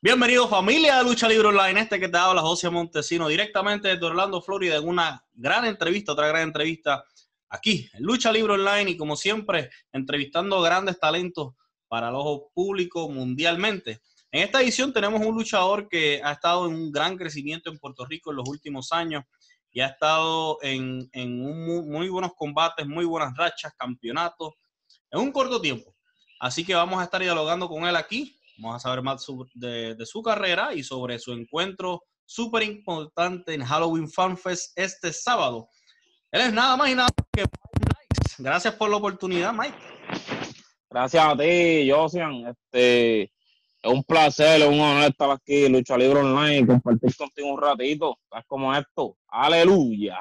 Bienvenido familia de Lucha Libre Online, este que te habla José Montesino directamente desde Orlando, Florida, en una gran entrevista, otra gran entrevista aquí en Lucha Libre Online y como siempre entrevistando grandes talentos para el ojo público mundialmente. En esta edición tenemos un luchador que ha estado en un gran crecimiento en Puerto Rico en los últimos años y ha estado en, muy buenos combates, muy buenas rachas, campeonatos, en un corto tiempo. Así que vamos a estar dialogando con él aquí Vamos a saber más de, su carrera y sobre su encuentro súper importante en Halloween Fan Fest este sábado. Él es nada más y nada que Mike Nice. Gracias por la oportunidad, Mike. Gracias a ti, Josian. Este, es un placer, es un honor estar aquí en Lucha Libre Online y compartir contigo un ratito. Es como esto. Aleluya.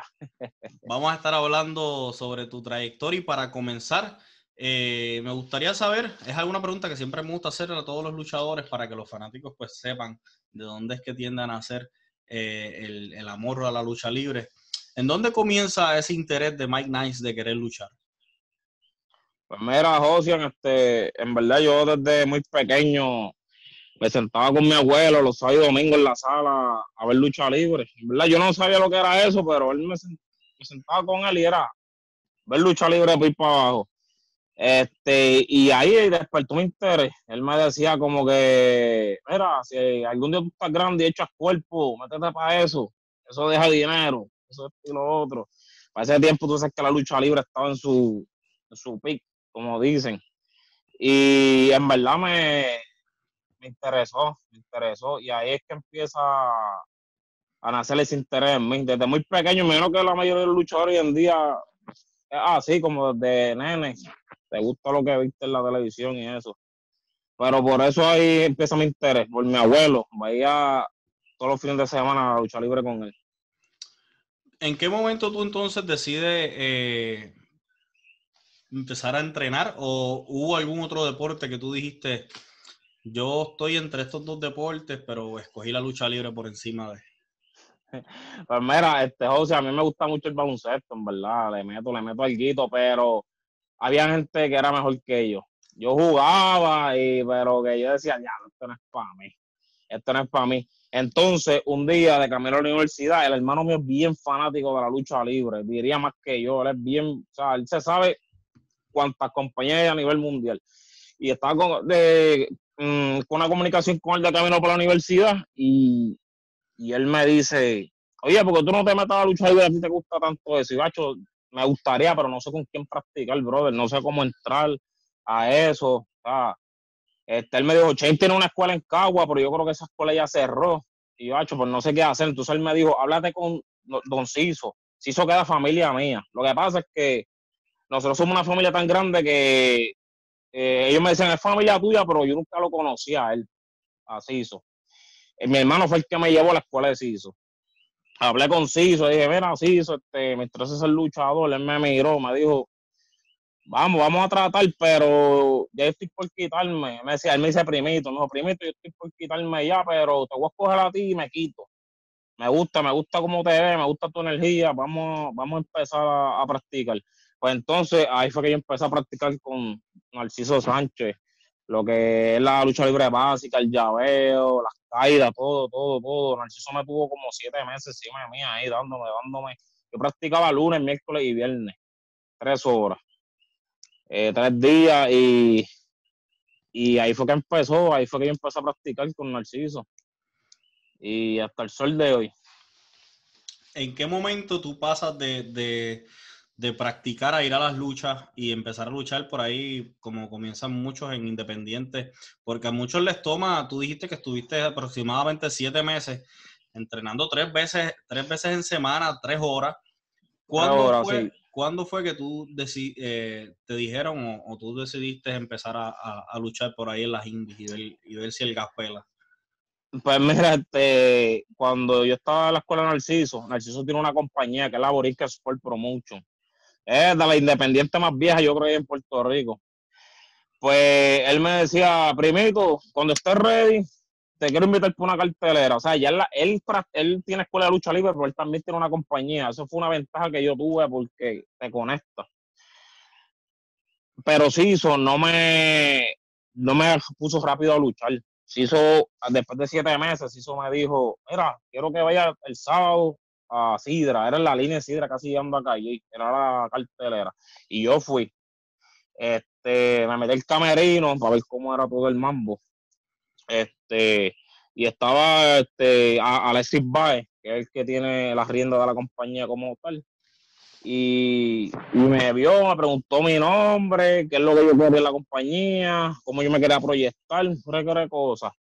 Vamos a estar hablando sobre tu trayectoria y para comenzar, eh, me gustaría saber, es alguna pregunta que siempre me gusta hacer a todos los luchadores para que los fanáticos pues sepan de dónde es que tiendan a hacer eh, el, amor a la lucha libre. ¿En dónde comienza ese interés de Mike Nice de querer luchar? Pues mira, Josian, este, en verdad yo desde muy pequeño me sentaba con mi abuelo los sábados y domingos en la sala a ver lucha libre. En verdad yo no sabía lo que era eso, pero él me, sentaba con él y era ver lucha libre por ir para abajo. Este, y ahí despertó mi interés. Él me decía como que, mira, si algún día tú estás grande y echas cuerpo, métete para eso. Eso deja dinero, eso y lo otro. Para ese tiempo tú sabes que la lucha libre estaba en su, en su pick, como dicen. Y en verdad me, me interesó, me interesó. Y ahí es que empieza a nacer ese interés en mí. Desde muy pequeño, menos que la mayoría de los luchadores hoy en día, así como desde nene te gusta lo que viste en la televisión y eso. Pero por eso ahí empieza mi interés, por mi abuelo. Vaya todos los fines de semana a luchar libre con él. ¿En qué momento tú entonces decides eh, empezar a entrenar o hubo algún otro deporte que tú dijiste, yo estoy entre estos dos deportes, pero escogí la lucha libre por encima de... Pues mira, este José, a mí me gusta mucho el baloncesto, en verdad, le meto, le meto guito, pero había gente que era mejor que yo. Yo jugaba, y, pero que yo decía, ya, esto no es para mí. Esto no es para mí. Entonces, un día de camino a la universidad, el hermano mío es bien fanático de la lucha libre, diría más que yo, él es bien, o sea, él se sabe cuántas compañías hay a nivel mundial. Y estaba con, de, mm, con una comunicación con él de camino para la universidad y, y él me dice, oye, porque tú no te metas a la lucha libre, a ti te gusta tanto eso. Y gacho, me gustaría, pero no sé con quién practicar, brother, no sé cómo entrar a eso. Este, él me dijo, Chen tiene una escuela en Cagua, pero yo creo que esa escuela ya cerró. Y yo, pues no sé qué hacer. Entonces él me dijo, háblate con Don Ciso. Ciso queda familia mía. Lo que pasa es que nosotros somos una familia tan grande que eh, ellos me dicen, es familia tuya, pero yo nunca lo conocía a él, a Ciso. Eh, mi hermano fue el que me llevó a la escuela de Ciso hablé con Ciso, dije, mira, Ciso, este, me interesa ser luchador, él me miró, me dijo, vamos, vamos a tratar, pero ya estoy por quitarme. Me decía, él me dice primito, no, primito, yo estoy por quitarme ya, pero te voy a escoger a ti y me quito. Me gusta, me gusta cómo te ves, me gusta tu energía, vamos, vamos a empezar a, a practicar. Pues entonces ahí fue que yo empecé a practicar con Narciso Sánchez, lo que es la lucha libre básica, el llaveo, las caídas, todo, todo, todo. Narciso me tuvo como siete meses encima de mí ahí, dándome, dándome. Yo practicaba lunes, miércoles y viernes, tres horas, eh, tres días y, y ahí fue que empezó, ahí fue que yo empecé a practicar con Narciso. Y hasta el sol de hoy. ¿En qué momento tú pasas de de practicar a ir a las luchas y empezar a luchar por ahí, como comienzan muchos en Independiente, porque a muchos les toma, tú dijiste que estuviste aproximadamente siete meses entrenando tres veces, tres veces en semana, tres horas. ¿Cuándo, fue, ¿cuándo fue que tú eh, te dijeron o, tú decidiste empezar a, luchar por ahí en las indies y ver, si el gas pela? Pues mira, este, cuando yo estaba en la escuela de Narciso, Narciso tiene una compañía que es la Borica Sport Promotion es de la independiente más vieja, yo creo, en Puerto Rico. Pues él me decía, primito, cuando estés ready, te quiero invitar por una cartelera. O sea, ya él, él, tiene escuela de lucha libre, pero él también tiene una compañía. Eso fue una ventaja que yo tuve porque te conecta. Pero sí, eso no me, no me puso rápido a luchar. se hizo, después de siete meses, hizo me dijo, mira, quiero que vaya el sábado a Sidra, era en la línea de Sidra casi llegando a calle, era la cartelera. Y yo fui. Este, me metí el camerino para ver cómo era todo el mambo. Este, y estaba este, Alexis Baez, que es el que tiene la rienda de la compañía como tal. Y, me vio, me preguntó mi nombre, qué es lo que yo quería en la compañía, cómo yo me quería proyectar, qué cosas.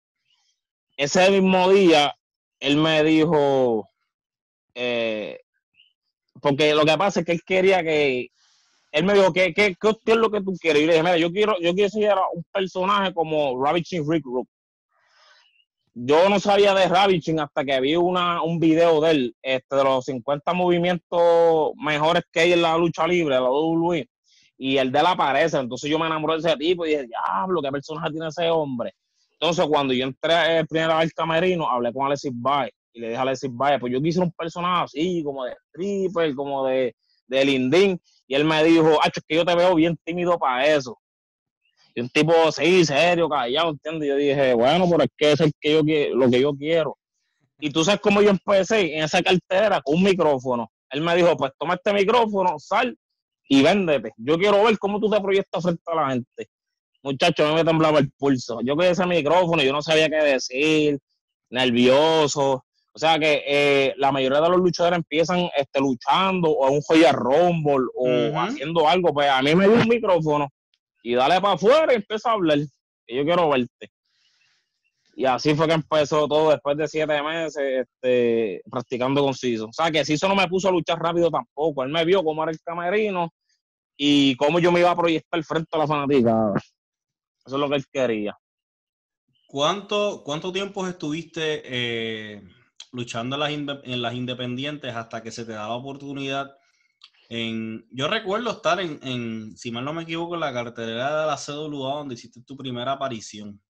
Ese mismo día, él me dijo, eh, porque lo que pasa es que él quería que, él me dijo, ¿qué, qué, qué es lo que tú quieres? Y le dije, mira, yo quiero, yo quiero ser un personaje como Ravishing Rick Rook. Yo no sabía de Ravishing hasta que vi una, un video de él, este, de los 50 movimientos mejores que hay en la lucha libre, la WWE, y el de él aparece. Entonces yo me enamoré de ese tipo y dije, diablo, ¿qué personaje tiene ese hombre? Entonces cuando yo entré el primer al camerino, hablé con Alexis Bay y le dije a Alexis vaya, pues yo quise un personaje así, como de stripper, como de, de lindín. Y él me dijo, ah, es que yo te veo bien tímido para eso. Y un tipo, sí, serio, callado, ¿entiendes? Y yo dije, bueno, pero es que es el que yo, lo que yo quiero. Y tú sabes cómo yo empecé en esa cartera con un micrófono. Él me dijo, pues toma este micrófono, sal y véndete. Yo quiero ver cómo tú te proyectas frente a la gente. Muchacho, a mí me temblaba el pulso. Yo quedé ese micrófono y yo no sabía qué decir, nervioso. O sea que eh, la mayoría de los luchadores empiezan este, luchando o un joya rumble o haciendo algo. Pues a mí me dio un micrófono y dale para afuera y empieza a hablar. Que yo quiero verte. Y así fue que empezó todo después de siete meses este, practicando con Ciso. O sea que Ciso no me puso a luchar rápido tampoco. Él me vio cómo era el camerino y cómo yo me iba a proyectar frente a la fanática. Eso es lo que él quería. ¿Cuánto, cuánto tiempo estuviste eh, luchando en las, independientes hasta que se te da la oportunidad. En, yo recuerdo estar en, si mal no me equivoco, en la cartelera de la CWA donde hiciste tu primera aparición.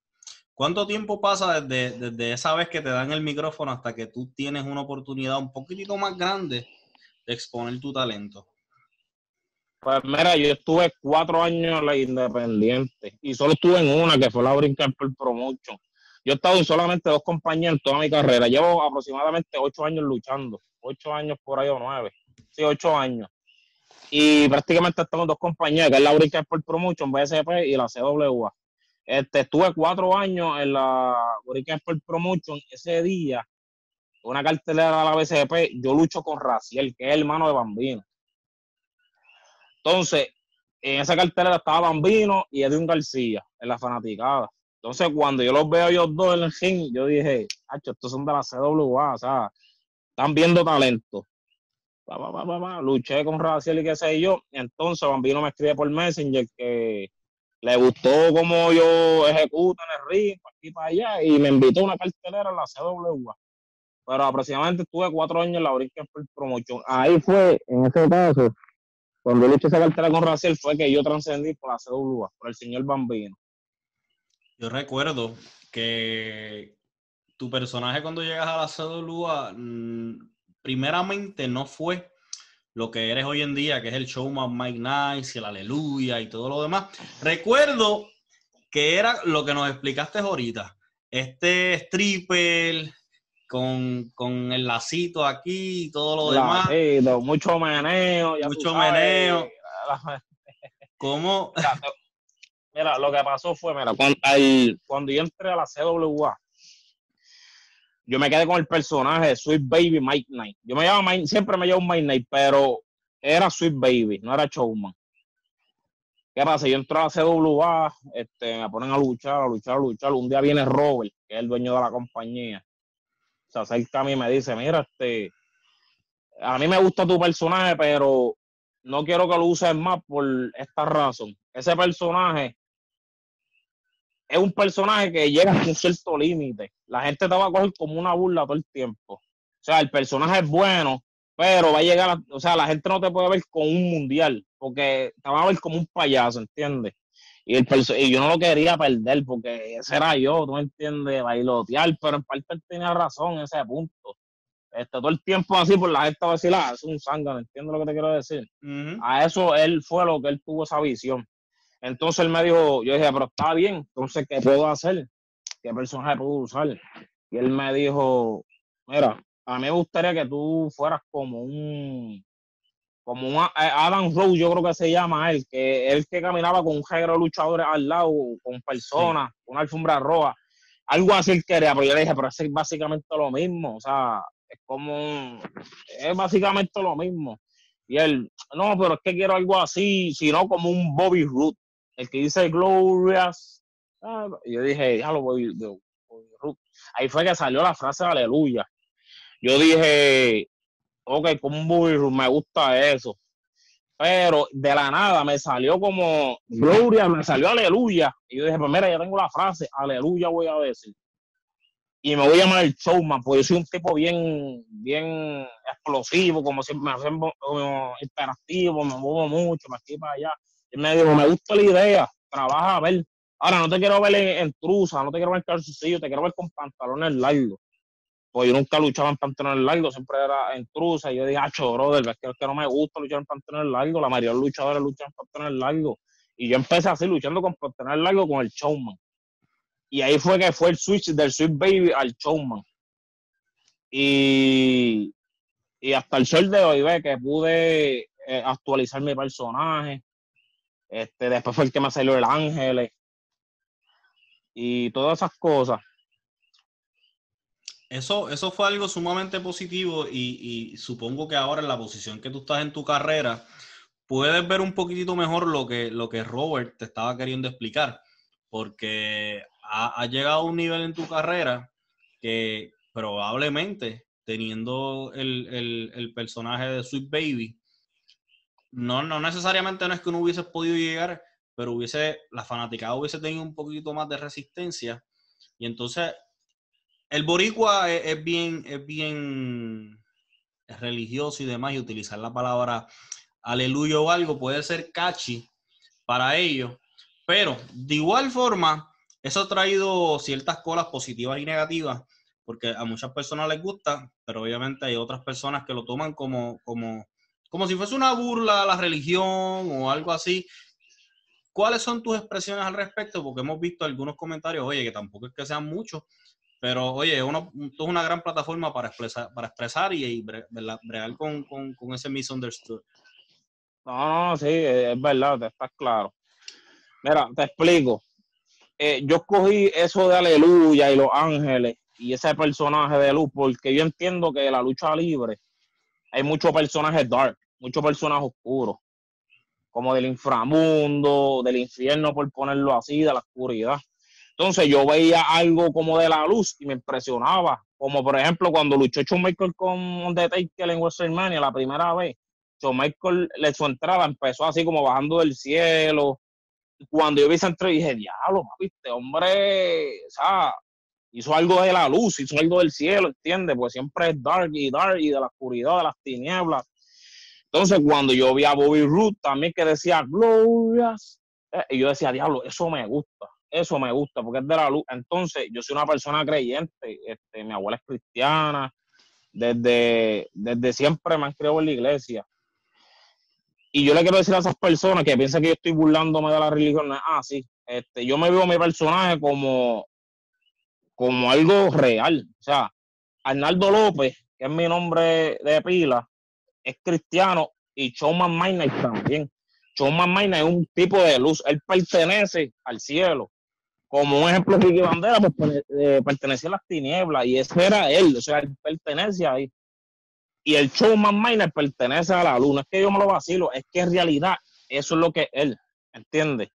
¿Cuánto tiempo pasa desde, desde esa vez que te dan el micrófono hasta que tú tienes una oportunidad un poquitito más grande de exponer tu talento? Pues mira, yo estuve cuatro años en la Independiente y solo estuve en una que fue la Brincar por Promotion. Yo he estado en solamente dos compañías en toda mi carrera. Llevo aproximadamente ocho años luchando. Ocho años por ahí o nueve. Sí, ocho años. Y prácticamente estamos en dos compañías, que es la Urica Sport Promotion, BSP y la CWA. Este, estuve cuatro años en la Urica Sport Promotion. Ese día, una cartelera de la BSP, yo lucho con Raciel, que es hermano de Bambino. Entonces, en esa cartelera estaba Bambino y Edwin García, en la fanaticada. Entonces, cuando yo los veo ellos dos en el ring, yo dije, hacho, estos son de la CWA, o sea, están viendo talento. Luché con Raciel y qué sé yo. Entonces, Bambino me escribe por Messenger que le gustó cómo yo ejecuto en el ring, para aquí para allá, y me invitó a una cartelera en la CWA. Pero aproximadamente estuve cuatro años en la por Promotion. Ahí fue, en ese caso, cuando luché esa cartera con Raciel, fue que yo trascendí por la CWA, por el señor Bambino. Yo recuerdo que tu personaje cuando llegas a la CWA, mm, primeramente no fue lo que eres hoy en día, que es el showman Mike Nice y el Aleluya y todo lo demás. Recuerdo que era lo que nos explicaste ahorita. Este stripper con, el lacito aquí y todo lo demás. mucho meneo. mucho meneo. ¿Cómo? Mira, lo que pasó fue, mira, cuando, yo entré a la CWA, yo me quedé con el personaje de Sweet Baby Mike Knight. Yo me llamo Mike, siempre me llamo Mike Knight, pero era Sweet Baby, no era Showman. ¿Qué pasa? Yo entro a la CWA, este, me ponen a luchar, a luchar, a luchar. Un día viene Robert, que es el dueño de la compañía. Se acerca a mí y me dice, mira, este, a mí me gusta tu personaje, pero no quiero que lo uses más por esta razón. Ese personaje es un personaje que llega a un cierto límite. La gente te va a coger como una burla todo el tiempo. O sea, el personaje es bueno, pero va a llegar, o sea, la gente no te puede ver con un mundial, porque te va a ver como un payaso, ¿entiendes? Y, el y yo no lo quería perder, porque ese era yo, ¿tú me entiendes? Bailotear, pero en parte él tenía razón en ese punto. Este, todo el tiempo así, por la gente va a decir, ah, es un zángano, ¿entiendes lo que te quiero decir? A eso él fue lo que él tuvo esa visión. Entonces él me dijo, yo dije, pero está bien, entonces, ¿qué puedo hacer? ¿qué personaje puedo usar? Y él me dijo, mira, a mí me gustaría que tú fueras como un, como un Adam Rose, yo creo que se llama él, que él que caminaba con un género de luchadores al lado, con personas, una alfombra roja, algo así él quería, pero yo le dije, pero es básicamente lo mismo, o sea, es como, es básicamente lo mismo. Y él, no, pero es que quiero algo así, sino como un Bobby Root, el que dice Glorious. Ah, yo dije, ya lo voy, Root. Ahí fue que salió la frase aleluya. Yo dije, ok, como Bobby Root, me gusta eso. Pero de la nada me salió como Gloria, me salió aleluya. Y yo dije, pues mira, ya tengo la frase, aleluya voy a decir y me voy a llamar el showman, porque yo soy un tipo bien, bien explosivo, como siempre, me hacen interactivo, me muevo mucho, me estoy para allá. Y me dijo, me gusta la idea, trabaja a ver. Ahora, no te quiero ver en, trusa, no te quiero ver en calzoncillo, te quiero ver con pantalones largos. Pues yo nunca luchaba en pantalones largos, siempre era en trusa. Y yo dije, ah, brother, es que, que no me gusta luchar en pantalones largos. La mayoría de los luchadores luchan en pantalones largos. Y yo empecé así, luchando con pantalones largos con el showman. Y ahí fue que fue el switch del Sweet Baby al Showman. Y, y hasta el sol de hoy, ve que pude eh, actualizar mi personaje. Este, después fue el que me salió el Ángel. Y todas esas cosas. Eso, eso fue algo sumamente positivo y, supongo que ahora en la posición que tú estás en tu carrera, puedes ver un poquitito mejor lo que, lo que Robert te estaba queriendo explicar, porque ha, llegado a un nivel en tu carrera que probablemente teniendo el, personaje de Sweet Baby, no, no necesariamente no es que no hubiese podido llegar, pero hubiese, la fanaticada hubiese tenido un poquito más de resistencia. Y entonces, el boricua es, bien, es bien religioso y demás, y utilizar la palabra aleluya o algo puede ser catchy para ellos, pero de igual forma, eso ha traído ciertas colas positivas y negativas, porque a muchas personas les gusta, pero obviamente hay otras personas que lo toman como, como, como si fuese una burla a la religión o algo así. ¿Cuáles son tus expresiones al respecto? Porque hemos visto algunos comentarios, oye, que tampoco es que sean muchos, pero oye, esto es una gran plataforma para expresar, para expresar y, bregar con, con, con, ese misunderstood. No, no, sí, es verdad, te estás claro. Mira, te explico. Eh, yo escogí eso de Aleluya y los ángeles y ese personaje de luz porque yo entiendo que la lucha libre hay muchos personajes dark, muchos personajes oscuros, como del inframundo, del infierno, por ponerlo así, de la oscuridad. Entonces yo veía algo como de la luz y me impresionaba, como por ejemplo cuando luchó Shawn Michael con Undertaker en WrestleMania la primera vez, Shawn Michael, su entrada empezó así como bajando del cielo, cuando yo vi esa entrevista, dije, diablo, viste, hombre, o sea, hizo algo de la luz, hizo algo del cielo, ¿entiendes? Pues siempre es dark y dark y de la oscuridad, de las tinieblas. Entonces, cuando yo vi a Bobby Root también que decía glorias, eh, y yo decía, diablo, eso me gusta, eso me gusta, porque es de la luz. Entonces, yo soy una persona creyente, este, mi abuela es cristiana, desde, desde siempre me han creado en la iglesia. Y yo le quiero decir a esas personas que piensan que yo estoy burlándome de la religión, ah, sí, este, yo me veo mi personaje como, como algo real. O sea, Arnaldo López, que es mi nombre de pila, es cristiano y Showman Maina también. Showman Maina es un tipo de luz, él pertenece al cielo. Como un ejemplo, Ricky Bandera pues, eh, pertenece a las tinieblas y ese era él, o sea, él pertenece ahí y el showman Miner pertenece a la luna. Es que yo me lo vacilo, es que en realidad eso es lo que él, ¿entiendes?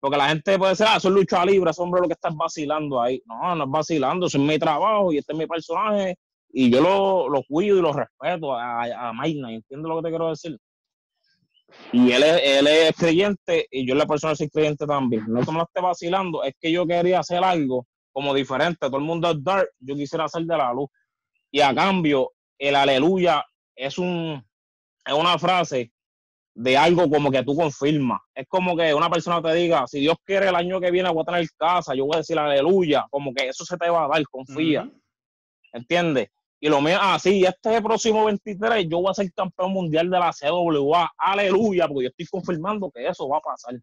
Porque la gente puede decir, ah, es lucha libre, ese hombre lo que está vacilando ahí. No, no es vacilando, eso es mi trabajo y este es mi personaje y yo lo, lo cuido y lo respeto a, a ¿entiendes lo que te quiero decir? Y él es, él es creyente y yo la persona soy creyente también. No que me esté vacilando, es que yo quería hacer algo como diferente. Todo el mundo es dark, yo quisiera hacer de la luz. Y a cambio, el aleluya es, un, es una frase de algo como que tú confirmas. Es como que una persona te diga, si Dios quiere el año que viene voy a tener casa, yo voy a decir aleluya, como que eso se te va a dar, confía. ¿Entiendes? Y lo mío, ah, sí, este próximo 23 yo voy a ser campeón mundial de la CWA, aleluya, porque yo estoy confirmando que eso va a pasar.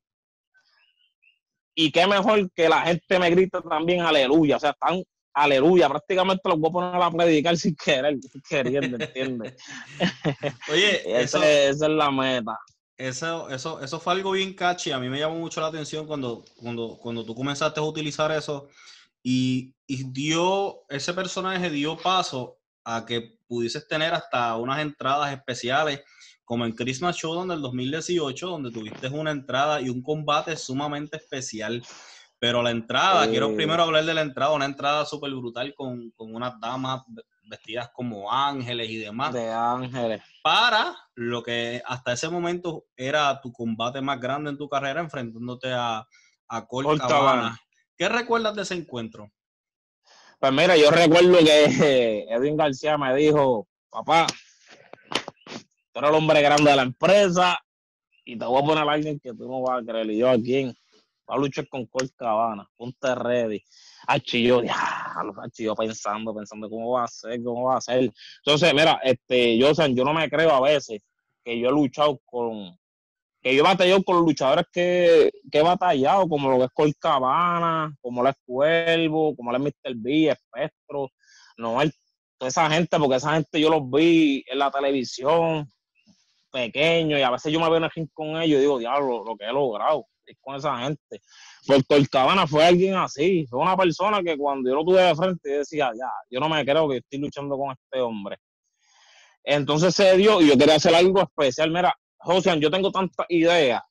Y qué mejor que la gente me grita también aleluya. O sea, están aleluya. Prácticamente los voy a poner a predicar sin querer, queriendo, ¿entiendes? Oye, esa es la meta. Eso, eso, eso fue algo bien catchy. A mí me llamó mucho la atención cuando, cuando, cuando tú comenzaste a utilizar eso y, y dio, ese personaje dio paso a que pudieses tener hasta unas entradas especiales como en Christmas Showdown del 2018, donde tuviste una entrada y un combate sumamente especial. Pero la entrada, quiero eh. primero hablar de la entrada, una entrada súper brutal con, con, unas damas vestidas como ángeles y demás. De ángeles. Para lo que hasta ese momento era tu combate más grande en tu carrera, enfrentándote a, a Colt, ¿Qué recuerdas de ese encuentro? Pues mira, yo recuerdo que Edwin García me dijo, papá, tú eres el hombre grande de la empresa y te voy a poner a alguien que tú no vas a creer. Y yo, ¿a quién? Va a luchar con Colt Cabana, ponte ready. Achi, yo, yo pensando, pensando cómo va a ser, cómo va a ser. Entonces, mira, este, yo, yo no me creo a veces que yo he luchado con, que yo he batallado con luchadores que, que, he batallado, como lo que es Colt Cabana, como lo es Cuervo, como lo es Mr. B, Espectro, Noel, toda esa gente, porque esa gente yo los vi en la televisión, pequeño, y a veces yo me veo en el ring con ellos y digo, diablo, lo que he logrado con esa gente. Porque el Cabana fue alguien así, fue una persona que cuando yo lo tuve de frente decía, ya, yo no me creo que estoy luchando con este hombre. Entonces se dio y yo quería hacer algo especial. Mira, José, yo tengo tantas ideas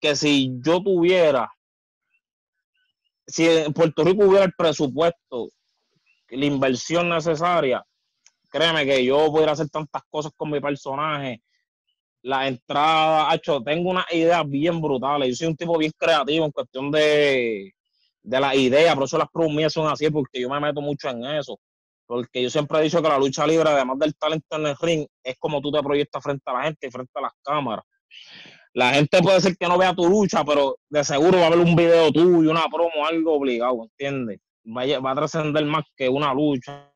que si yo tuviera, si en Puerto Rico hubiera el presupuesto, la inversión necesaria, créeme que yo pudiera hacer tantas cosas con mi personaje la entrada, hecho, tengo unas ideas bien brutales. Yo soy un tipo bien creativo en cuestión de, de las ideas, por eso las pruebas son así, porque yo me meto mucho en eso. Porque yo siempre he dicho que la lucha libre, además del talento en el ring, es como tú te proyectas frente a la gente y frente a las cámaras. La gente puede ser que no vea tu lucha, pero de seguro va a haber un video tuyo, una promo, algo obligado, ¿entiendes? Va a, va a trascender más que una lucha.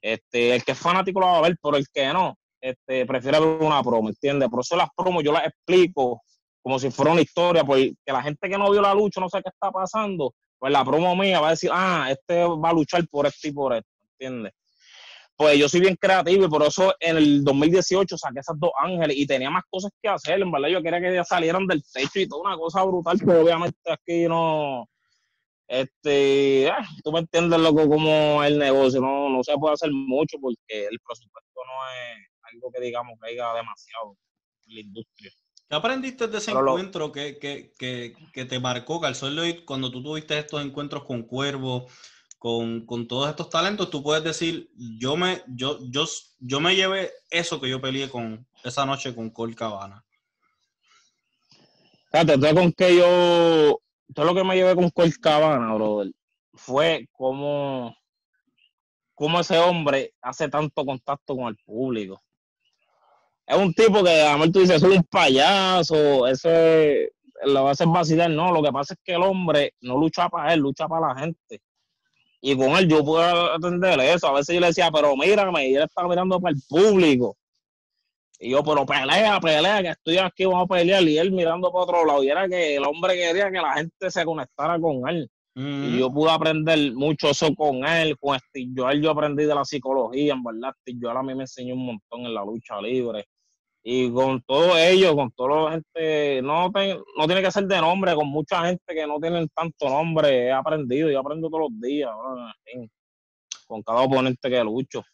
Este, el que es fanático lo va a ver, pero el que no, este, prefiere ver una promo, ¿entiendes? Por eso las promos yo las explico como si fuera una historia, porque la gente que no vio la lucha, no sé qué está pasando, pues la promo mía va a decir, ah, este va a luchar por esto y por esto, ¿entiendes? Pues yo soy bien creativo y por eso en el 2018 saqué esas dos ángeles y tenía más cosas que hacer, en verdad yo quería que ellas salieran del techo y toda una cosa brutal, pero obviamente aquí no, este, ah, tú me entiendes loco como el negocio, no, no se puede hacer mucho porque el presupuesto no es algo que digamos que haya demasiado en la industria. ¿Qué aprendiste de ese encuentro que, que, que, que, te marcó, Calzón cuando tú tuviste estos encuentros con Cuervo, con, con, todos estos talentos? Tú puedes decir, yo me, yo, yo, yo me llevé eso que yo peleé con esa noche con Col Cabana. Fíjate, con que yo, todo lo que me llevé con Col Cabana, brother, fue como, como ese hombre hace tanto contacto con el público es un tipo que a tú dices, es un payaso, ese lo va a hacer vacilar, no, lo que pasa es que el hombre no lucha para él, lucha para la gente. Y con él yo puedo atender eso. A veces yo le decía, pero mírame, y él estaba mirando para el público. Y yo, pero pelea, pelea, que estoy aquí, vamos a pelear. Y él mirando para otro lado. Y era que el hombre quería que la gente se conectara con él. Y yo pude aprender mucho eso con él. Con Steve Joel yo aprendí de la psicología, en verdad. Steve Joel a mí me enseñó un montón en la lucha libre y con todo ello, con toda la gente, no, no tiene que ser de nombre, con mucha gente que no tienen tanto nombre, he aprendido, yo aprendo todos los días, con cada oponente que lucho.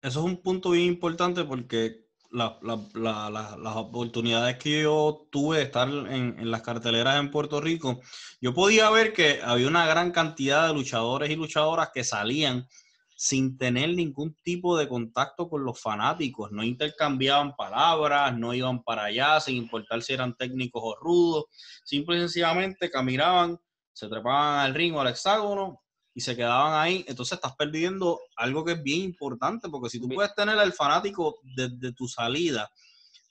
Eso es un punto bien importante porque las oportunidades que yo tuve de estar en, en, las carteleras en Puerto Rico, yo podía ver que había una gran cantidad de luchadores y luchadoras que salían sin tener ningún tipo de contacto con los fanáticos. No intercambiaban palabras, no iban para allá, sin importar si eran técnicos o rudos. Simple y sencillamente caminaban, se trepaban al ring o al hexágono y se quedaban ahí. Entonces estás perdiendo algo que es bien importante, porque si tú puedes tener al fanático desde tu salida,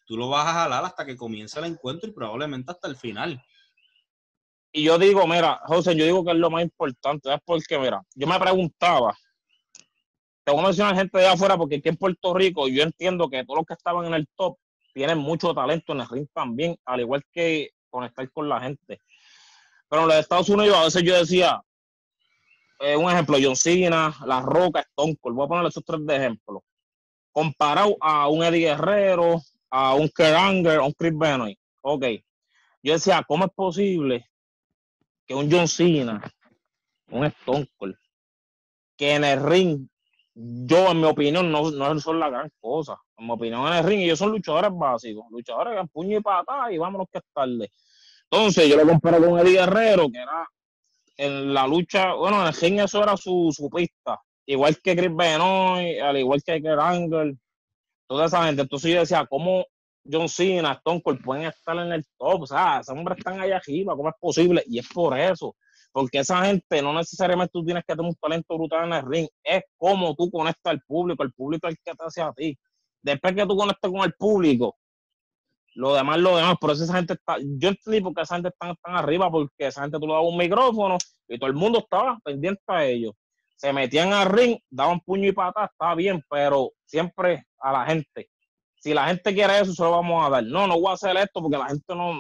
tú lo vas a jalar hasta que comience el encuentro y probablemente hasta el final. Y yo digo, mira, José, yo digo que es lo más importante, es porque, mira, yo me preguntaba, te voy a mencionar gente de afuera porque aquí en Puerto Rico yo entiendo que todos los que estaban en el top tienen mucho talento en el ring también, al igual que conectar con la gente. Pero en los Estados Unidos a veces yo decía, eh, un ejemplo, John Cena, La Roca, Stone Cold, voy a poner esos tres de ejemplo. Comparado a un Eddie Guerrero, a un Keranger, a un Chris Benoit. Ok. Yo decía, ¿cómo es posible que un John Cena, un Stone Cold, que en el ring, yo en mi opinión no, no son la gran cosa. En mi opinión en el ring, ellos son luchadores básicos, luchadores que puño y patada y vámonos que es tarde. Entonces yo lo comparo con Eddie Guerrero, que era en la lucha, bueno, en el ring eso era su, su pista. Igual que Chris Benoit, al igual que Angle, toda esa gente. Entonces yo decía, ¿cómo John Cena, Stone Cold pueden estar en el top? O sea, esos hombres están allá arriba, ¿cómo es posible? Y es por eso. Porque esa gente no necesariamente tú tienes que tener un talento brutal en el ring, es como tú conectas al público, el público es el que te hace a ti. Después que tú conectas con el público, lo demás, lo demás, por eso esa gente está, yo entendí por qué esa gente está tan arriba, porque esa gente tú le dabas un micrófono y todo el mundo estaba pendiente a ellos. Se metían al ring, daban puño y patada, estaba bien, pero siempre a la gente. Si la gente quiere eso, se lo vamos a dar. No, no voy a hacer esto porque la gente no,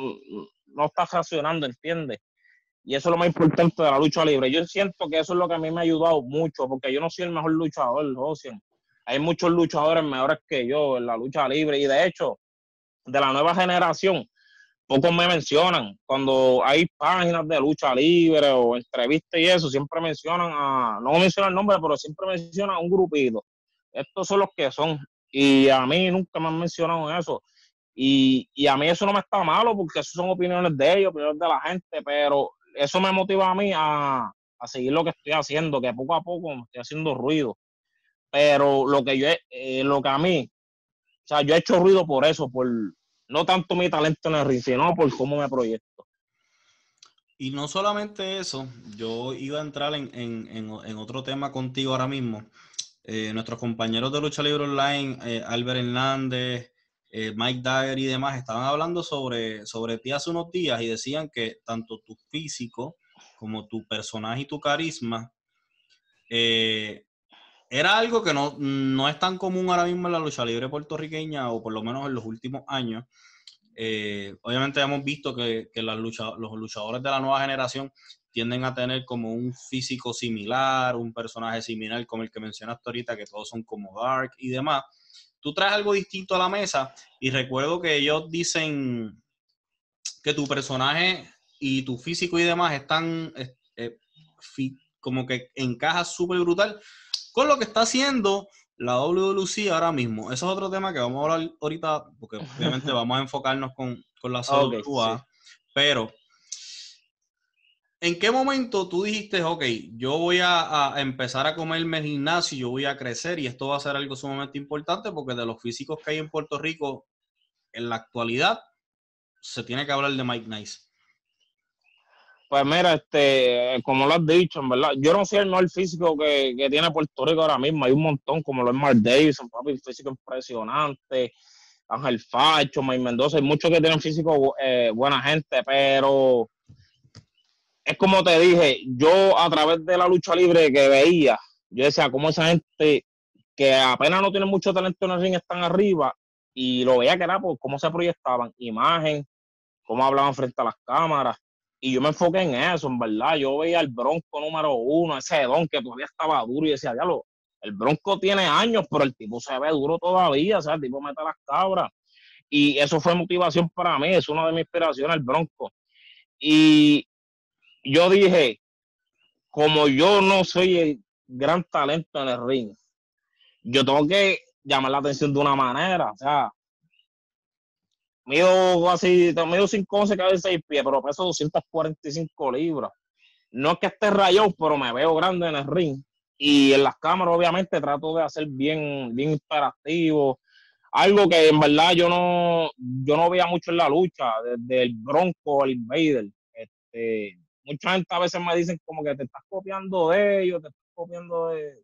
no está reaccionando, ¿entiendes? Y eso es lo más importante de la lucha libre. Yo siento que eso es lo que a mí me ha ayudado mucho, porque yo no soy el mejor luchador, José. Hay muchos luchadores mejores que yo en la lucha libre y de hecho, de la nueva generación, pocos me mencionan. Cuando hay páginas de lucha libre o entrevistas y eso, siempre mencionan a, no mencionan el nombre, pero siempre mencionan a un grupito. Estos son los que son. Y a mí nunca me han mencionado eso. Y, y a mí eso no me está malo porque eso son opiniones de ellos, opiniones de la gente, pero eso me motiva a mí a, a seguir lo que estoy haciendo, que poco a poco estoy haciendo ruido. Pero lo que yo, eh, lo que a mí, o sea, yo he hecho ruido por eso, por no tanto mi talento en el ring, sino por cómo me proyecto. Y no solamente eso, yo iba a entrar en, en, en, otro tema contigo ahora mismo. Eh, nuestros compañeros de Lucha Libre Online, eh, Albert Hernández, eh, Mike Dagger y demás, estaban hablando sobre, sobre ti hace unos días y decían que tanto tu físico como tu personaje y tu carisma era algo que no, no, es tan común ahora mismo en la lucha libre puertorriqueña, o por lo menos en los últimos años. Eh, obviamente hemos visto que, que los luchadores de la nueva generación tienden a tener como un físico similar, un personaje similar como el que mencionaste ahorita, que todos son como dark y demás. Tú traes algo distinto a la mesa y recuerdo que ellos dicen que tu personaje y tu físico y demás están eh, como que encaja súper brutal con lo que está haciendo la WLC ahora mismo. Eso es otro tema que vamos a hablar ahorita, porque obviamente vamos a enfocarnos con, la WA. Pero, ¿en qué momento tú dijiste, ok, yo voy a, empezar a comerme el gimnasio, yo voy a crecer y esto va a ser algo sumamente importante porque de los físicos que hay en Puerto Rico en la actualidad, se tiene que hablar de Mike Nice. Pues mira, este, como lo has dicho, en verdad, yo no sé el mejor físico que, tiene Puerto Rico ahora mismo. Hay un montón, como lo es Mark Davidson, papi, físico impresionante. Ángel Facho, May Mendoza, hay muchos que tienen físico eh, buena gente, pero es como te dije, yo a través de la lucha libre que veía, yo decía, cómo esa gente que apenas no tiene mucho talento en el ring están arriba, y lo veía que era por cómo se proyectaban, imagen, cómo hablaban frente a las cámaras y yo me enfoqué en eso, en verdad. Yo veía el Bronco número uno, ese don que todavía estaba duro y decía, diablo, el Bronco tiene años, pero el tipo se ve duro todavía, o sea, el tipo mete las cabras. Y eso fue motivación para mí, es una de mis inspiraciones, el Bronco. Y yo dije, como yo no soy el gran talento en el ring, yo tengo que llamar la atención de una manera, o sea, mido así, mido 5 11 cada 6 pies, pero peso 245 libras. No es que esté rayado, pero me veo grande en el ring. Y en las cámaras, obviamente, trato de hacer bien, bien interactivo. Algo que en verdad yo no, yo no veía mucho en la lucha, desde el Bronco al Invader. Este, mucha gente a veces me dicen como que te estás copiando de ellos, te estás copiando de.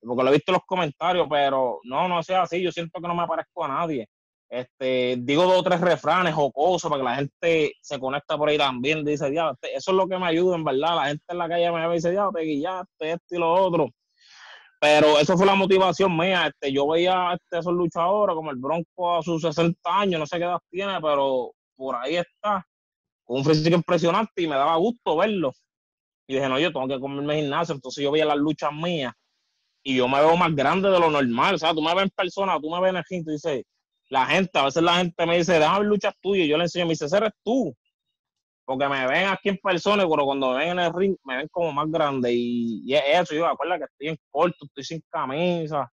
Porque lo he visto en los comentarios, pero no, no sea así. Yo siento que no me parezco a nadie. Este, digo dos o tres refranes jocosos para que la gente se conecta por ahí también. Dice, ya, este, eso es lo que me ayuda, en verdad. La gente en la calle me dice, ya, te guillaste, esto y lo otro. Pero eso fue la motivación mía. Este, yo veía este, esos luchadores como el Bronco a sus 60 años, no sé qué edad tiene, pero por ahí está, un físico impresionante y me daba gusto verlo. Y dije, no, yo tengo que comerme gimnasio. Entonces yo veía las luchas mías y yo me veo más grande de lo normal. O sea, tú me ves en persona, tú me ves en el ring, tú dices, la gente, a veces la gente me dice, déjame ver luchas tuyas. Y yo le enseño, me dice, ese eres tú. Porque me ven aquí en persona, pero cuando me ven en el ring, me ven como más grande. Y, y es eso, yo acuerdo que estoy en corto, estoy sin camisa.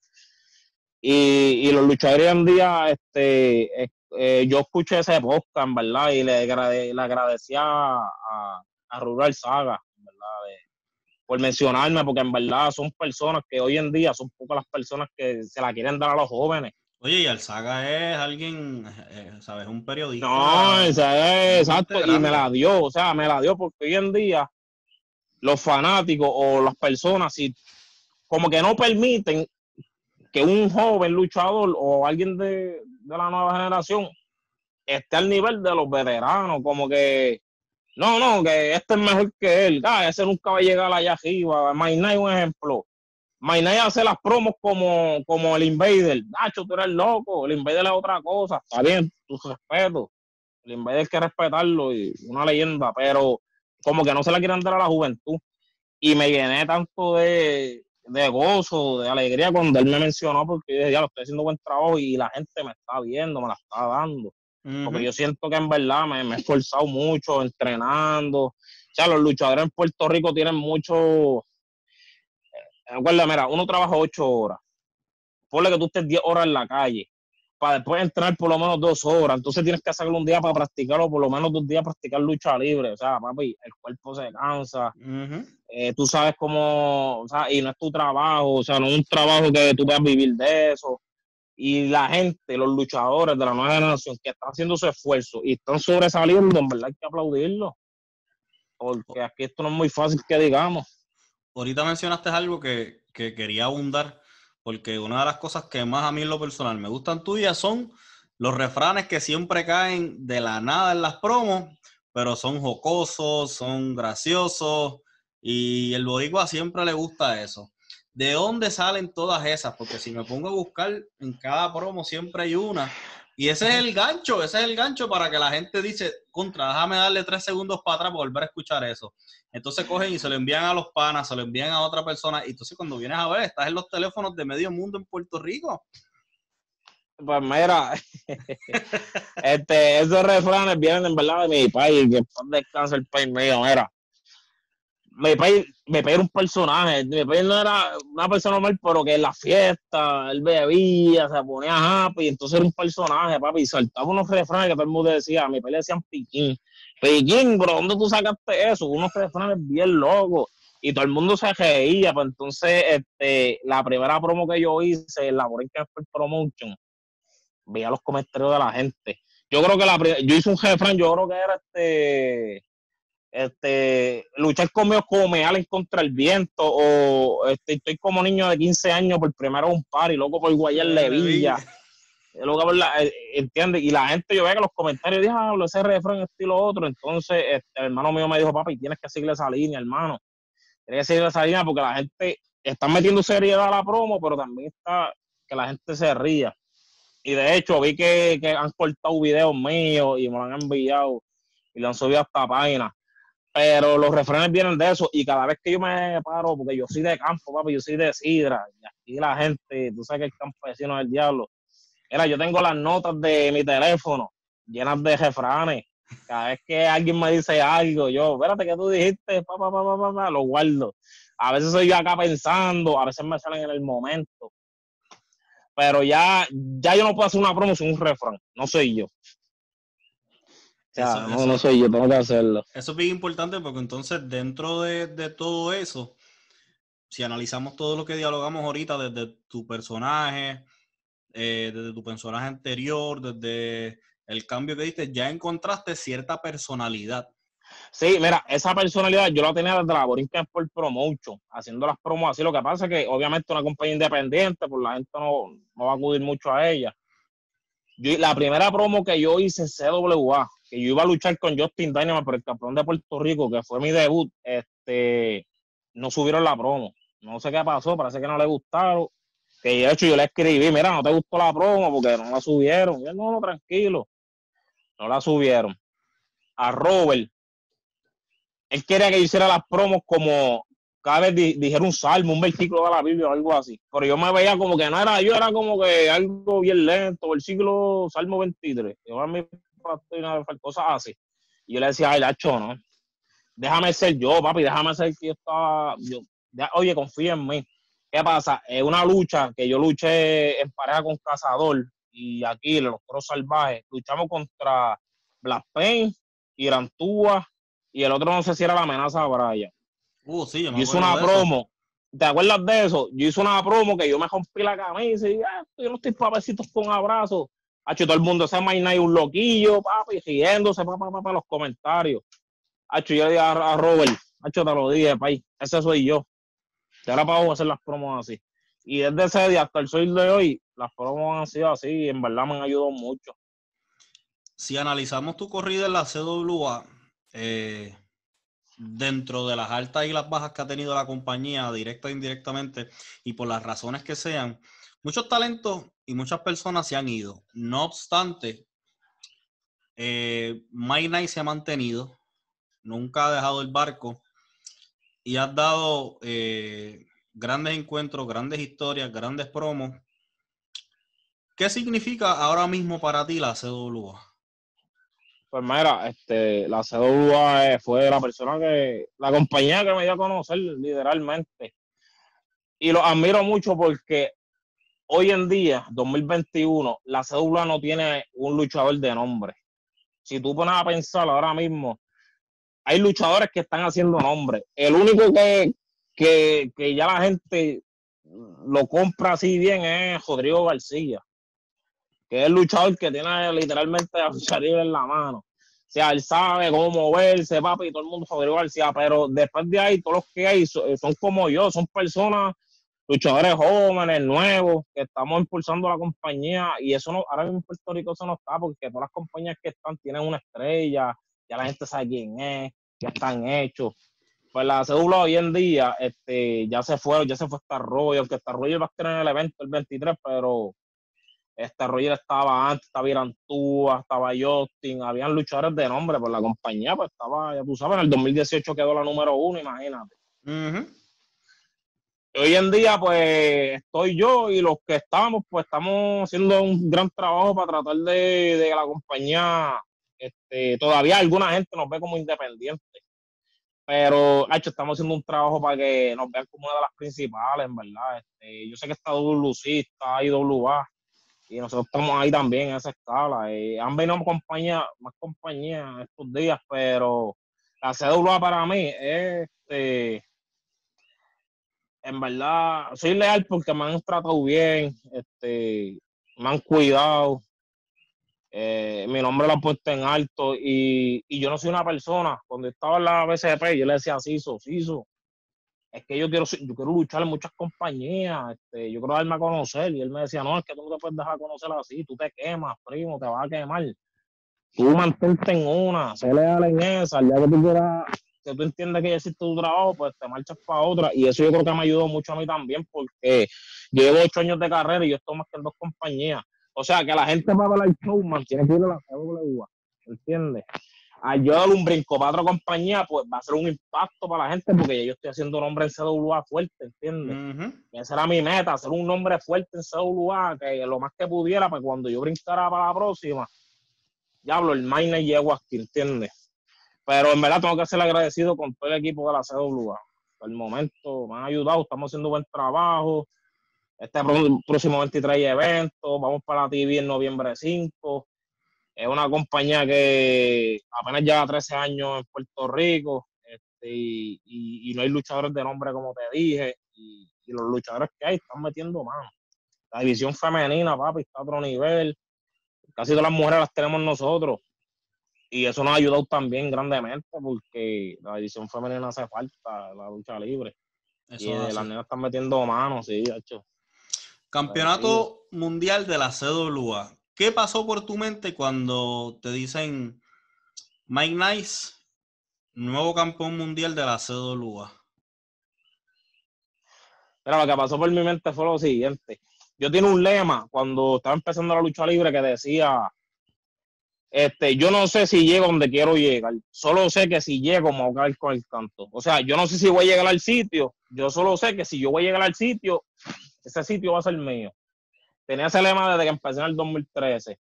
Y, y los luchadores hoy en día, este, eh, yo escuché ese podcast, en verdad, y le, le agradecía a, a Rural Saga, ¿verdad? por mencionarme, porque en verdad son personas que hoy en día son pocas las personas que se la quieren dar a los jóvenes. Oye, y Alzaga es alguien, eh, ¿sabes? Un periodista. No, ese es, exacto, y me la dio, o sea, me la dio porque hoy en día los fanáticos o las personas, si como que no permiten que un joven luchador o alguien de, de la nueva generación esté al nivel de los veteranos, como que no, no, que este es mejor que él. Ah, ese nunca va a llegar allá arriba. Mainay es un ejemplo. Mainay hace las promos como, como el Invader. Nacho, tú eres loco. El Invader es otra cosa. Está bien, tu respeto. El Invader hay que respetarlo y una leyenda, pero como que no se la quieren dar a la juventud. Y me llené tanto de, de gozo, de alegría cuando él me mencionó, porque ya lo estoy haciendo buen trabajo y la gente me está viendo, me la está dando. Porque yo siento que en verdad me, me, he esforzado mucho entrenando. O sea, los luchadores en Puerto Rico tienen mucho. Recuerda, eh, mira, uno trabaja ocho horas. Ponle que tú estés diez horas en la calle. Para después entrenar por lo menos dos horas. Entonces tienes que hacerlo un día para practicarlo, por lo menos dos días practicar lucha libre. O sea, papi, el cuerpo se cansa. Eh, tú sabes cómo. O sea, y no es tu trabajo. O sea, no es un trabajo que tú puedas vivir de eso y la gente, los luchadores de la nueva generación que están haciendo su esfuerzo y están sobresaliendo, en verdad hay que aplaudirlo. Porque aquí esto no es muy fácil que digamos. Ahorita mencionaste algo que, que quería abundar, porque una de las cosas que más a mí en lo personal me gustan tuyas son los refranes que siempre caen de la nada en las promos, pero son jocosos, son graciosos, y el boricua siempre le gusta eso. ¿de dónde salen todas esas? Porque si me pongo a buscar en cada promo siempre hay una. Y ese es el gancho, ese es el gancho para que la gente dice, contra, déjame darle tres segundos para atrás para volver a escuchar eso. Entonces cogen y se lo envían a los panas, se lo envían a otra persona. Y entonces cuando vienes a ver, estás en los teléfonos de medio mundo en Puerto Rico. Pues mira, este, esos refranes vienen en verdad de mi país, que descansa el país mío, mira me me un personaje. Me no era una persona normal, pero que en la fiesta, él bebía, se ponía happy, entonces era un personaje, papi, y saltaba unos refranes que todo el mundo decía, mi le decían piquín. Piquín, bro, ¿dónde tú sacaste eso? Unos refranes bien locos. Y todo el mundo se reía, pues entonces, este, la primera promo que yo hice, la Borinquen Promotion, veía los comentarios de la gente. Yo creo que la yo hice un refrán, yo creo que era este este, luchar conmigo como me en contra el viento, o este, estoy como niño de 15 años por primero un par y loco por Guayar Levilla. Eh, ¿Entiendes? Y la gente, yo veo que los comentarios, diablo, ese refrán, estilo otro. Entonces, este, el hermano mío me dijo, papi, tienes que seguir esa línea, hermano. Tienes que seguir esa línea porque la gente está metiendo seriedad a la promo, pero también está que la gente se ría. Y de hecho, vi que, que han cortado videos míos y me lo han enviado y lo han subido hasta páginas pero los refranes vienen de eso y cada vez que yo me paro, porque yo soy de campo, papi, yo soy de Sidra, y aquí la gente, tú sabes que el campesino es el diablo. Mira, yo tengo las notas de mi teléfono llenas de refranes. Cada vez que alguien me dice algo, yo, espérate, que tú dijiste? Pa, pa, pa, pa, lo guardo. A veces soy yo acá pensando, a veces me salen en el momento. Pero ya, ya yo no puedo hacer una promoción, un refrán, no soy yo no, no soy yo, tengo que hacerlo. Eso es bien importante porque entonces dentro de, todo eso, si analizamos todo lo que dialogamos ahorita desde tu personaje, eh, desde tu personaje anterior, desde el cambio que diste, ya encontraste cierta personalidad. Sí, mira, esa personalidad yo la tenía desde la Borinquen por Promotion, haciendo las promos así. Lo que pasa es que obviamente una compañía independiente, pues la gente no, no va a acudir mucho a ella. Yo, la primera promo que yo hice en CWA, que yo iba a luchar con Justin Dynamite por el campeón de Puerto Rico, que fue mi debut, este, no subieron la promo. No sé qué pasó, parece que no le gustaron. Que de hecho yo le escribí, mira, no te gustó la promo porque no la subieron. Y él, no, no, tranquilo. No la subieron. a Robert, él quería que yo hiciera las promos como cada vez dijera un salmo, un versículo de la Biblia o algo así. Pero yo me veía como que no era, yo era como que algo bien lento, versículo Salmo 23. Yo a mí cosas así. Y yo le decía, ay, Lacho, ¿no? Déjame ser yo, papi, déjame ser que yo estaba. Yo, oye, confía en mí. ¿Qué pasa? Es una lucha que yo luché en pareja con Cazador y aquí, los toros salvajes. Luchamos contra Black Pain, Irantúa y el otro no sé si era la amenaza a Brian. Uh, sí, yo, yo hice una promo. ¿Te acuerdas de eso? Yo hice una promo que yo me rompí la camisa y ah, yo no estoy papecitos con abrazos. Hacho, todo el mundo se imagina un loquillo, papi, riéndose, papá, papá, los comentarios. Hacho, yo le dije a, Robert, Hacho, te lo dije, papi, ese soy yo. Y ahora para hacer las promos así. Y desde ese día hasta el sol de hoy, las promos han sido así y en verdad me han ayudado mucho. Si analizamos tu corrida en la CWA, eh, dentro de las altas y las bajas que ha tenido la compañía, directa e indirectamente, y por las razones que sean, muchos talentos y muchas personas se han ido. No obstante, eh, Mike se ha mantenido, nunca ha dejado el barco y has dado eh, grandes encuentros, grandes historias, grandes promos. ¿Qué significa ahora mismo para ti la CWA? Pues mira, este, la CWA fue la persona que, la compañía que me dio a conocer literalmente. Y lo admiro mucho porque hoy en día, 2021, la CWA no tiene un luchador de nombre. Si tú pones a pensar ahora mismo, hay luchadores que están haciendo nombre. El único que, que, ya la gente lo compra así bien es Rodrigo García que es el luchador que tiene literalmente a luchar en la mano. O sea, él sabe cómo moverse, papi, y todo el mundo Rodrigo García, pero después de ahí, todos los que hay son como yo, son personas, luchadores jóvenes, nuevos, que estamos impulsando la compañía, y eso no, ahora mismo en Puerto Rico eso no está, porque todas las compañías que están tienen una estrella, ya la gente sabe quién es, ya están hechos. Pues la cédula hoy en día, este, ya se fue, ya se fue Star Royal, aunque Star Royal va a estar en el evento el 23, pero este Roger estaba antes, estaba Irantúa, estaba Justin, habían luchadores de nombre por la compañía, pues estaba, ya tú sabes, en el 2018 quedó la número uno, imagínate. Hoy en día, pues, estoy yo y los que estamos, pues, estamos haciendo un gran trabajo para tratar de, de la compañía, este, todavía alguna gente nos ve como independientes, pero, hecho, estamos haciendo un trabajo para que nos vean como una de las principales, en verdad. Este, yo sé que está WC, está IWA, y nosotros estamos ahí también en esa escala. Y han venido más compañías estos días, pero la CWA para mí es, este, en verdad, soy leal porque me han tratado bien, este, me han cuidado, eh, mi nombre lo han puesto en alto y, y, yo no soy una persona, cuando estaba en la BCP yo le decía Ciso, Ciso, es que yo quiero, yo quiero luchar en muchas compañías, este, yo quiero darme a conocer. Y él me decía, no, es que tú no te puedes dejar conocer así, tú te quemas, primo, te vas a quemar. Tú mantente en una, sé leal en esa, ya que tú quieras, que tú entiendes que ya existe tu trabajo, pues te marchas para otra. Y eso yo creo que me ayudó mucho a mí también, porque llevo ocho años de carrera y yo estoy más que en dos compañías. O sea, que la gente va a ver el show, tiene que ir a la CWA, ¿entiendes? al yo dar un brinco para otra compañía, pues va a ser un impacto para la gente porque yo estoy haciendo nombre en CWA fuerte, ¿entiendes? Esa era mi meta, hacer un nombre fuerte en CWA, que lo más que pudiera, pues cuando yo brincara para la próxima, ya hablo, el miner llegó aquí, ¿entiendes? Pero en verdad tengo que ser agradecido con todo el equipo de la CWA. Por el momento me han ayudado, estamos haciendo buen trabajo. Este próximo 23 eventos, vamos para la TV en noviembre 5 es una compañía que apenas lleva 13 años en Puerto Rico este, y, no hay luchadores de nombre, como te dije, y, los luchadores que hay están metiendo mano. La división femenina, papi, está a otro nivel. Casi todas las mujeres las tenemos nosotros. Y eso nos ha ayudado también grandemente porque la división femenina hace falta, la lucha libre. y las nenas están metiendo manos, sí, hecho. Campeonato Mundial de la CWA. ¿Qué pasó por tu mente cuando te dicen Mike Nice, nuevo campeón mundial de la CWA? Pero lo que pasó por mi mente fue lo siguiente. Yo tengo un lema cuando estaba empezando la lucha libre que decía Este, yo no sé si llego donde quiero llegar. Solo sé que si llego me voy a caer con el canto. O sea, yo no sé si voy a llegar al sitio. Yo solo sé que si yo voy a llegar al sitio, ese sitio va a ser mío. Tenía ese lema desde que empecé en el 2013.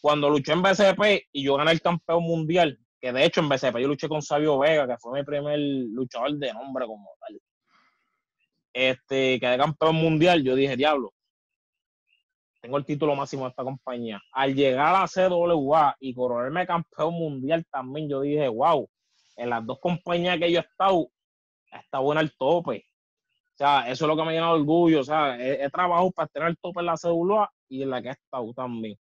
Cuando luché en BCP y yo gané el campeón mundial, que de hecho en BCP yo luché con Sabio Vega, que fue mi primer luchador de nombre como tal. Este, quedé campeón mundial, yo dije, diablo, tengo el título máximo de esta compañía. Al llegar a CWA y coronarme campeón mundial también, yo dije, wow, en las dos compañías que yo he estado, está buena el tope. O sea, eso es lo que me llena de orgullo. O sea, he, trabajado para tener el tope en la CWA y en la que he estado también.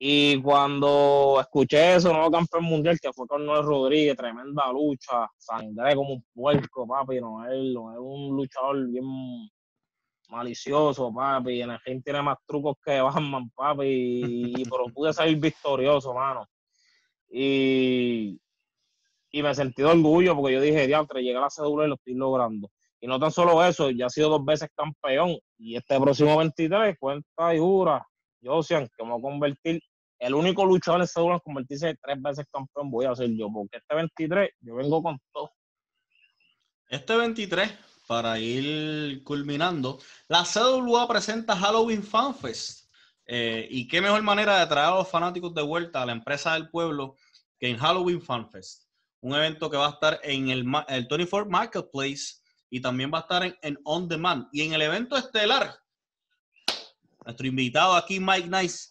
Y cuando escuché eso, nuevo campeón mundial, que fue con Noel Rodríguez, tremenda lucha, sangré como un puerco, papi, no es un luchador bien malicioso, papi. En gente tiene más trucos que Batman, papi. Y, pero pude salir victorioso, mano. Y, y me sentí de orgullo porque yo dije, diantre, llegué a la cédula y lo estoy logrando. Y no tan solo eso, ya he sido dos veces campeón. Y este próximo 23, cuenta y jura, yo, que me voy a convertir, el único luchador en cédula en convertirse tres veces campeón voy a ser yo. Porque este 23, yo vengo con todo. Este 23 para ir culminando, la CWA presenta Halloween Fan Fest. Eh, y qué mejor manera de traer a los fanáticos de vuelta a la empresa del pueblo que en Halloween Fan Fest. Un evento que va a estar en el, el 24 Marketplace y también va a estar en, en On Demand. Y en el evento estelar, nuestro invitado aquí, Mike Nice,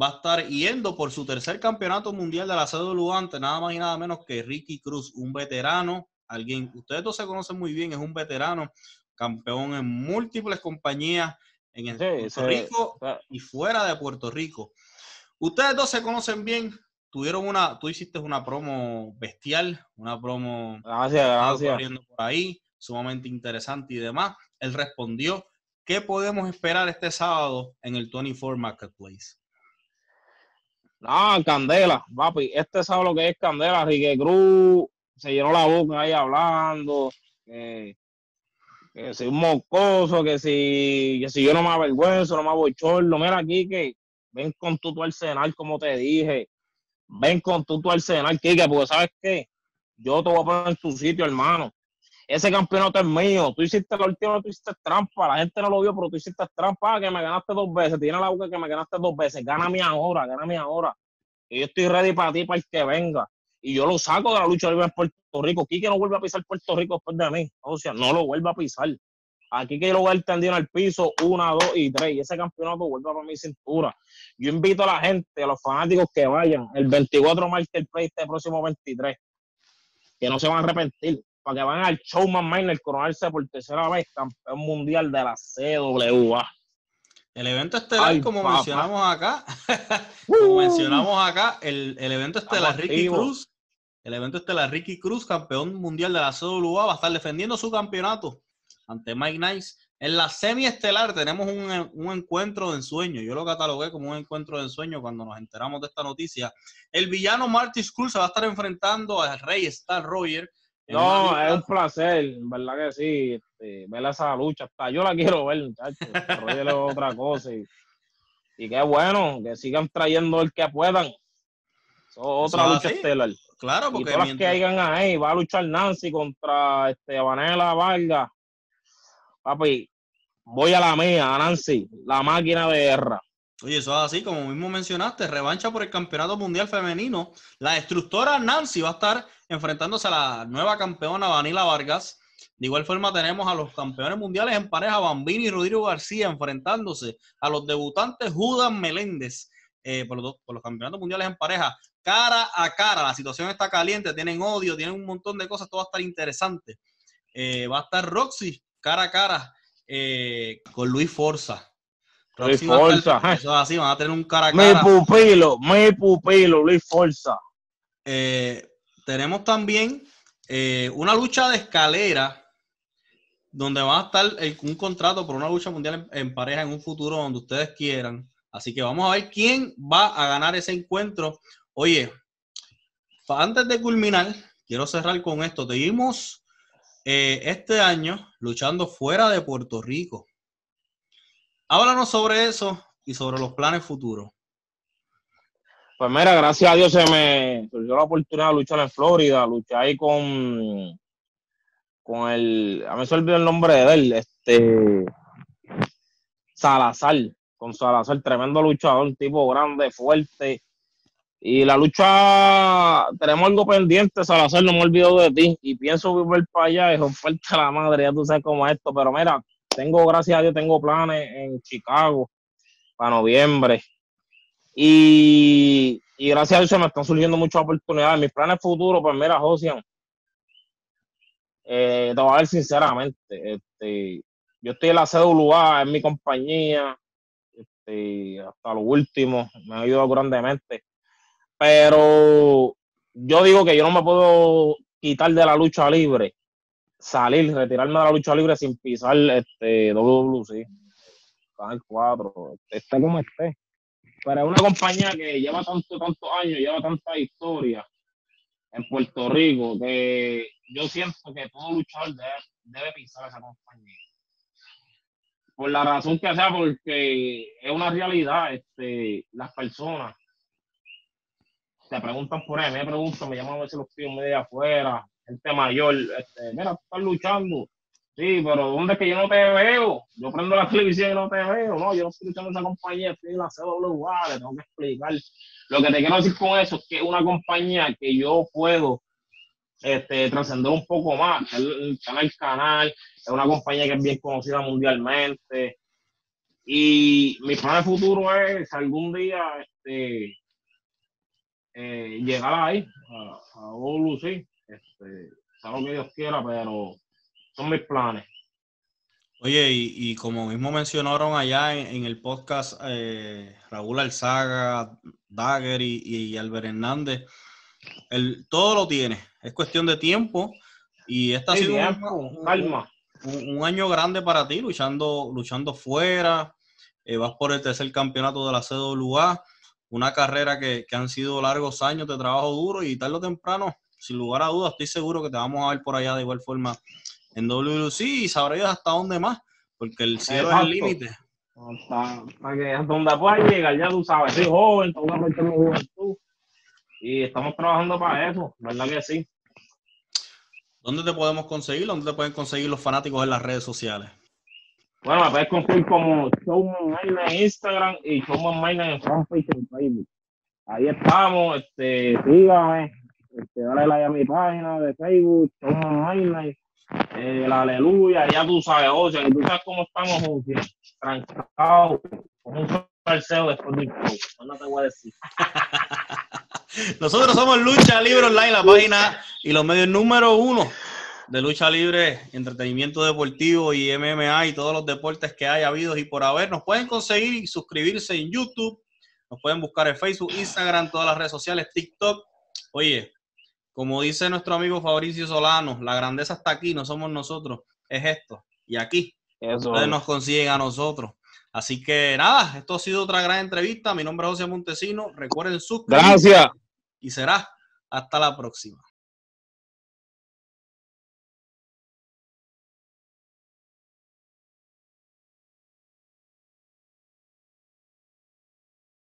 va a estar yendo por su tercer campeonato mundial de la CWA ante nada más y nada menos que Ricky Cruz, un veterano alguien, ustedes dos se conocen muy bien, es un veterano, campeón en múltiples compañías en Puerto Rico y fuera de Puerto Rico. Ustedes dos se conocen bien, tuvieron una, tú hiciste una promo bestial, una promo gracias, gracias. corriendo por ahí, sumamente interesante y demás. Él respondió, ¿qué podemos esperar este sábado en el 24 Marketplace? No, Candela, papi, este sábado lo que es Candela, Rique Cruz, se llenó la boca ahí hablando, que, si un mocoso, que si, que si yo no me avergüenzo, no me voy chorlo. Mira aquí que ven con tu, tu arsenal, como te dije. Ven con tu, tu arsenal, Kike, porque sabes qué, yo te voy a poner en tu sitio, hermano. Ese campeonato es mío. Tú hiciste la última, tú hiciste trampa. La gente no lo vio, pero tú hiciste trampa, que me ganaste dos veces. Tiene la boca que me ganaste dos veces. Gáname ahora, gáname ahora. Y yo estoy ready para ti, para el que venga y yo lo saco de la lucha libre en Puerto Rico. Quique no vuelve a pisar Puerto Rico después de mí. O sea, no lo vuelva a pisar. Aquí que yo lo voy a tendido en el piso, una, dos y tres. Y ese campeonato vuelve a mi cintura. Yo invito a la gente, a los fanáticos que vayan el 24 Marketplace este próximo 23. Que no se van a arrepentir. Para que vayan al Showman Miner coronarse por tercera vez campeón mundial de la CWA. El evento estelar, como mencionamos acá, como mencionamos acá, el, el evento estelar Ricky Cruz el evento estelar Ricky Cruz, campeón mundial de la CWA, va a estar defendiendo su campeonato ante Mike Nice. En la semi-estelar tenemos un, encuentro de ensueño. Yo lo catalogué como un encuentro de ensueño cuando nos enteramos de esta noticia. El villano Martis Cruz se va a estar enfrentando al rey Star Roger. No, es un placer, verdad que sí, este, ver esa lucha. Hasta yo la quiero ver, muchachos. Roger es otra cosa. Y, y qué bueno, que sigan trayendo el que puedan. otra lucha estelar. Claro, porque. Y todas las que hayan ahí, va a luchar Nancy contra este, Vanela Vargas. Papi, voy a la mía, Nancy, la máquina de guerra. Oye, eso es así, como mismo mencionaste, revancha por el Campeonato Mundial Femenino. La destructora Nancy va a estar enfrentándose a la nueva campeona Vanila Vargas. De igual forma tenemos a los campeones mundiales en pareja, Bambini y Rodrigo García, enfrentándose a los debutantes Judas Meléndez eh, por, los, por, los, campeonatos mundiales en pareja cara a cara. La situación está caliente, tienen odio, tienen un montón de cosas, todo va a estar interesante. Eh, va a estar Roxy cara a cara eh, con Luis Forza. Luis Forza. eso así, van a tener un cara a cara. Mi pupilo, mi pupilo, Luis Forza. Eh, tenemos también una lucha de escalera donde va a estar un contrato por una lucha mundial en, pareja en un futuro donde ustedes quieran. Así que vamos a ver quién va a ganar ese encuentro. Oye, antes de culminar, quiero cerrar con esto. Te vimos eh, este año luchando fuera de Puerto Rico. Háblanos sobre eso y sobre los planes futuros. Pues mira, gracias a Dios se me surgió la oportunidad de luchar en Florida. Luché ahí con, con el, a mí se olvidó el nombre de él, este Salazar, con Salazar, tremendo luchador, tipo grande, fuerte. Y la lucha, tenemos algo pendiente, Salazar, no me olvido de ti. Y pienso volver para allá y romperte la madre, ya tú sabes cómo es esto. Pero mira, tengo, gracias a Dios, tengo planes en Chicago para noviembre. Y, gracias a Dios se me están surgiendo muchas oportunidades. Mis planes futuros, pues mira, Josian, eh, te voy a ver sinceramente, este, yo estoy en la CWA, en mi compañía, este, hasta lo último, me ha ayudado grandemente. Pero yo digo que yo no me puedo quitar de la lucha libre, salir, retirarme de la lucha libre sin pisar este WWC, Canal 4, esté como esté. Pero es una compañía que lleva tanto, tantos años, lleva tanta historia en Puerto Rico que yo siento que todo luchador debe, debe pisar esa compañía. Por la razón que sea, porque es una realidad, este, las personas te preguntan por ahí, me preguntan, me llaman a veces los tíos medio afuera, gente mayor, este, mira, tú estás luchando, Sí, pero ¿dónde es que yo no te veo? Yo prendo la televisión y no te veo. No, yo no estoy luchando esa compañía, estoy en la CWA, le tengo que explicar. Lo que te quiero decir con eso es que es una compañía que yo puedo este, trascender un poco más. El, canal Canal es una compañía que es bien conocida mundialmente. Y mi plan de futuro es algún día este, eh, llegar ahí, a, a sí. Este, sea lo que Dios quiera, pero son mis planes. Oye, y, como mismo mencionaron allá en, el podcast eh, Raúl Alzaga, Dagger y, Albert Hernández, el, todo lo tiene, es cuestión de tiempo y esta ha sido un, año grande para ti, luchando, luchando fuera, eh, vas por el tercer campeonato de la CWA, una carrera que, que han sido largos años de trabajo duro y tarde o temprano, sin lugar a dudas, estoy seguro que te vamos a ver por allá de igual forma en WC y sabréis hasta dónde más, porque el cielo es el límite. Hasta, que hasta donde pueda llegar, ya tú sabes, soy joven, aprovechar mi juventud y estamos trabajando para eso, ¿verdad que sí? ¿Dónde te podemos conseguir? ¿Dónde te pueden conseguir los fanáticos en las redes sociales? Bueno, me puedes conseguir como Showman Maina en Instagram y Showman Maina en Facebook. Ahí estamos, este, sígame, este, dale like a mi página de Facebook, Showman Maina eh, la aleluya, ya tú sabes, oye, tú sabes cómo estamos, José, trancados, con un salseo después del show, no te voy a decir. Nosotros somos Lucha Libre Online, la página y los medios número uno de lucha libre, entretenimiento deportivo y MMA y todos los deportes que haya habido y por haber. Nos pueden conseguir y suscribirse en YouTube, nos pueden buscar en Facebook, Instagram, todas las redes sociales, TikTok. Oye, como dice nuestro amigo Fabricio Solano, la grandeza está aquí, no somos nosotros, es esto. Y aquí, ustedes nos consiguen a nosotros. Así que nada, esto ha sido otra gran entrevista. Mi nombre es José Montesino. Recuerden suscribirse. Gracias. Y será hasta la próxima.